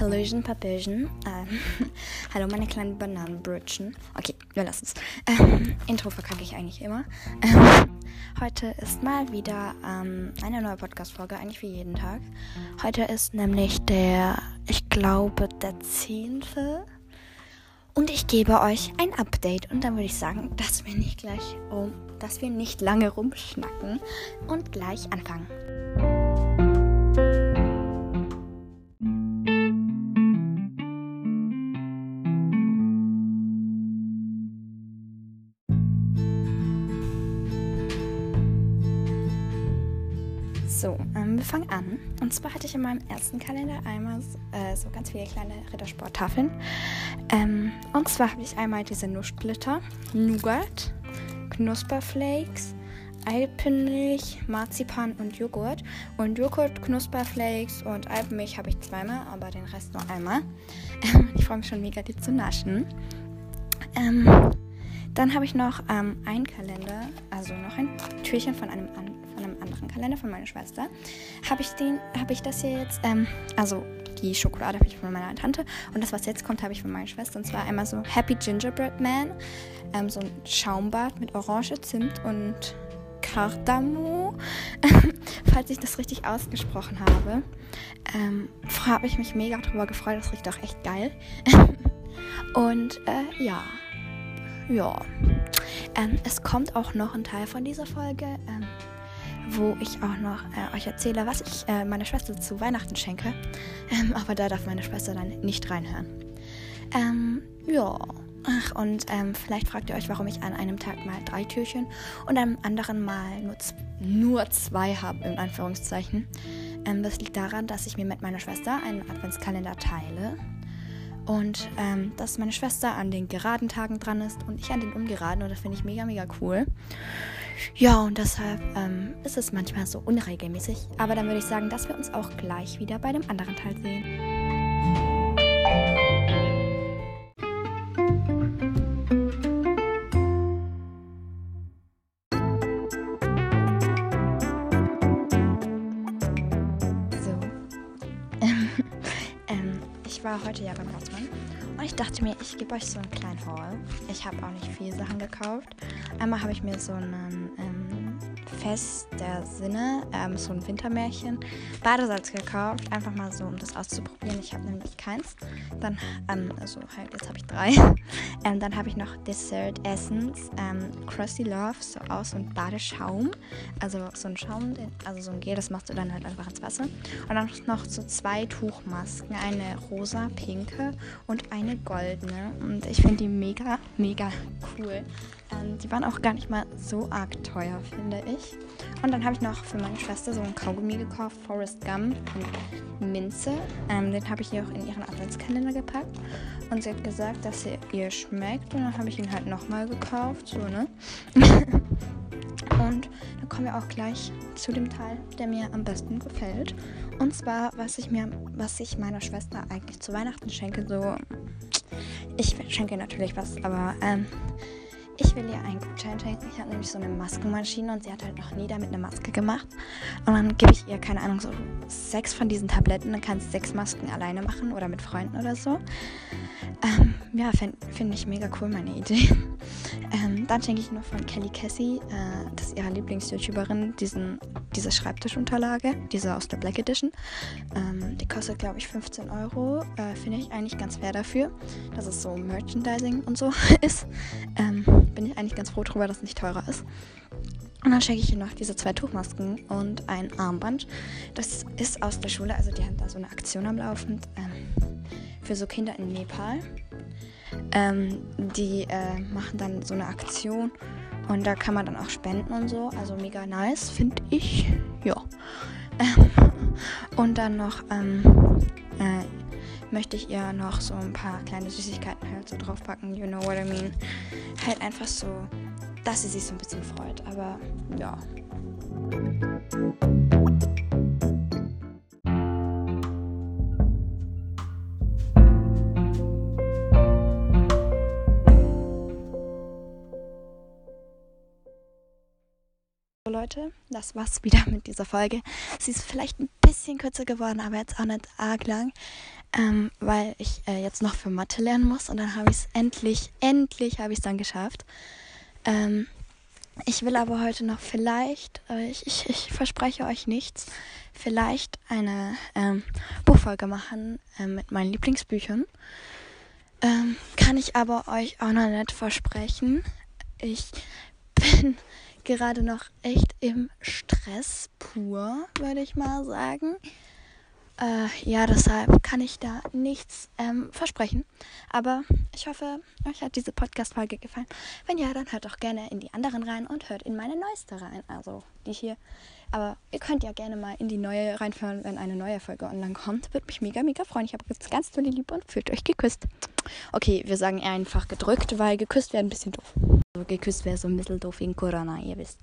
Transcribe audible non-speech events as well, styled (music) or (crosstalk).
Hallöchen, Papöchen. Ähm, (laughs) hallo, meine kleinen Bananenbrötchen. Okay, wir lassen es. Ähm, Intro verkacke ich eigentlich immer. Ähm, heute ist mal wieder ähm, eine neue Podcast-Folge, eigentlich wie jeden Tag. Heute ist nämlich der, ich glaube, der 10. Und ich gebe euch ein Update. Und dann würde ich sagen, dass wir nicht gleich um, dass wir nicht lange rumschnacken und gleich anfangen. So, ähm, wir fangen an. Und zwar hatte ich in meinem ersten Kalender einmal äh, so ganz viele kleine Rittersporttafeln. Ähm, und zwar habe ich einmal diese Nussplitter, Nougat, Knusperflakes, Alpenmilch, Marzipan und Joghurt. Und Joghurt, Knusperflakes und Alpenmilch habe ich zweimal, aber den Rest nur einmal. (laughs) ich freue mich schon mega, die zu naschen. Ähm, dann habe ich noch ähm, einen Kalender, also noch ein Türchen von einem anderen von einem anderen Kalender von meiner Schwester, habe ich habe ich das hier jetzt, ähm, also die Schokolade habe ich von meiner Tante und das, was jetzt kommt, habe ich von meiner Schwester. Und zwar einmal so Happy Gingerbread Man, ähm, so ein Schaumbad mit Orange, Zimt und Kardamom, (laughs) falls ich das richtig ausgesprochen habe. Ähm, habe ich mich mega drüber gefreut, das riecht auch echt geil. (laughs) und äh, ja, ja. Ähm, es kommt auch noch ein Teil von dieser Folge. Ähm, wo ich auch noch äh, euch erzähle, was ich äh, meiner Schwester zu Weihnachten schenke. Ähm, aber da darf meine Schwester dann nicht reinhören. Ähm, ja. Ach, und ähm, vielleicht fragt ihr euch, warum ich an einem Tag mal drei Türchen und am anderen mal nur, nur zwei habe, in Anführungszeichen. Ähm, das liegt daran, dass ich mir mit meiner Schwester einen Adventskalender teile. Und ähm, dass meine Schwester an den geraden Tagen dran ist und ich an den ungeraden. Und das finde ich mega, mega cool. Ja, und deshalb ähm, ist es manchmal so unregelmäßig. Aber dann würde ich sagen, dass wir uns auch gleich wieder bei dem anderen Teil sehen. War heute ja beim Rossmann und ich dachte mir, ich gebe euch so einen kleinen Haul. Ich habe auch nicht viele Sachen gekauft. Einmal habe ich mir so einen ähm, Fest der Sinne, ähm, so ein Wintermärchen, Badesalz gekauft. Einfach mal so, um das auszuprobieren. Ich habe nämlich keins. Dann, ähm, also halt, jetzt habe ich drei. (laughs) ähm, dann habe ich noch Dessert Essence, ähm, Crusty Love, so aus und Badeschaum. Also so ein Schaum, also so ein Gel, das machst du dann halt einfach ins Wasser. Und dann noch so zwei Tuchmasken, eine rosa, pinke und eine goldene. Und ich finde die mega, mega cool. Ähm, die waren auch gar nicht mal so arg teuer, finde ich. Und dann habe ich noch für meine Schwester so einen Kaugummi gekauft, Forest Gum und Minze. Ähm, den habe ich ihr auch in ihren Adventskalender gepackt. Und sie hat gesagt, dass er ihr schmeckt. Und dann habe ich ihn halt nochmal gekauft. So, ne? (laughs) und dann kommen wir auch gleich zu dem Teil, der mir am besten gefällt. Und zwar, was ich mir, was ich meiner Schwester eigentlich zu Weihnachten schenke. So, ich schenke natürlich was, aber ähm, ich will ihr einen Gutschein schenken. Ich habe nämlich so eine Maskenmaschine und sie hat halt noch nie damit eine Maske gemacht. Und dann gebe ich ihr, keine Ahnung, so sechs von diesen Tabletten. Dann kann sie sechs Masken alleine machen oder mit Freunden oder so. Ähm, ja, finde find ich mega cool, meine Idee. (laughs) Ähm, dann schenke ich noch von Kelly Cassie, äh, das ist ihre Lieblings-YouTuberin, diese Schreibtischunterlage, diese aus der Black Edition. Ähm, die kostet, glaube ich, 15 Euro. Äh, finde ich eigentlich ganz fair dafür, dass es so Merchandising und so (laughs) ist. Ähm, bin ich eigentlich ganz froh darüber, dass es nicht teurer ist. Und dann schenke ich ihr noch diese zwei Tuchmasken und ein Armband. Das ist aus der Schule, also die haben da so eine Aktion am Laufen ähm, für so Kinder in Nepal. Ähm, die äh, machen dann so eine Aktion und da kann man dann auch spenden und so. Also mega nice, finde ich. Ja. (laughs) und dann noch ähm, äh, möchte ich ihr noch so ein paar kleine Süßigkeiten halt so draufpacken. You know what I mean? Halt einfach so, dass sie sich so ein bisschen freut. Aber ja. Leute, das war's wieder mit dieser Folge. Sie ist vielleicht ein bisschen kürzer geworden, aber jetzt auch nicht arg lang. Ähm, weil ich äh, jetzt noch für Mathe lernen muss und dann habe ich es endlich, endlich habe ich es dann geschafft. Ähm, ich will aber heute noch vielleicht, äh, ich, ich, ich, verspreche euch nichts, vielleicht eine ähm, Buchfolge machen äh, mit meinen Lieblingsbüchern. Ähm, kann ich aber euch auch noch nicht versprechen. Ich bin gerade noch echt im Stress pur, würde ich mal sagen. Äh, ja, deshalb kann ich da nichts ähm, versprechen. Aber ich hoffe, euch hat diese Podcast-Folge gefallen. Wenn ja, dann hört doch gerne in die anderen rein und hört in meine neueste rein. Also die hier. Aber ihr könnt ja gerne mal in die neue reinfahren, wenn eine neue Folge online kommt. Würde mich mega, mega freuen. Ich habe jetzt ganz tolle Liebe und fühlt euch geküsst. Okay, wir sagen eher einfach gedrückt, weil geküsst wäre ein bisschen doof. Also geküsst wäre so ein bisschen doof wegen Corona, ihr wisst.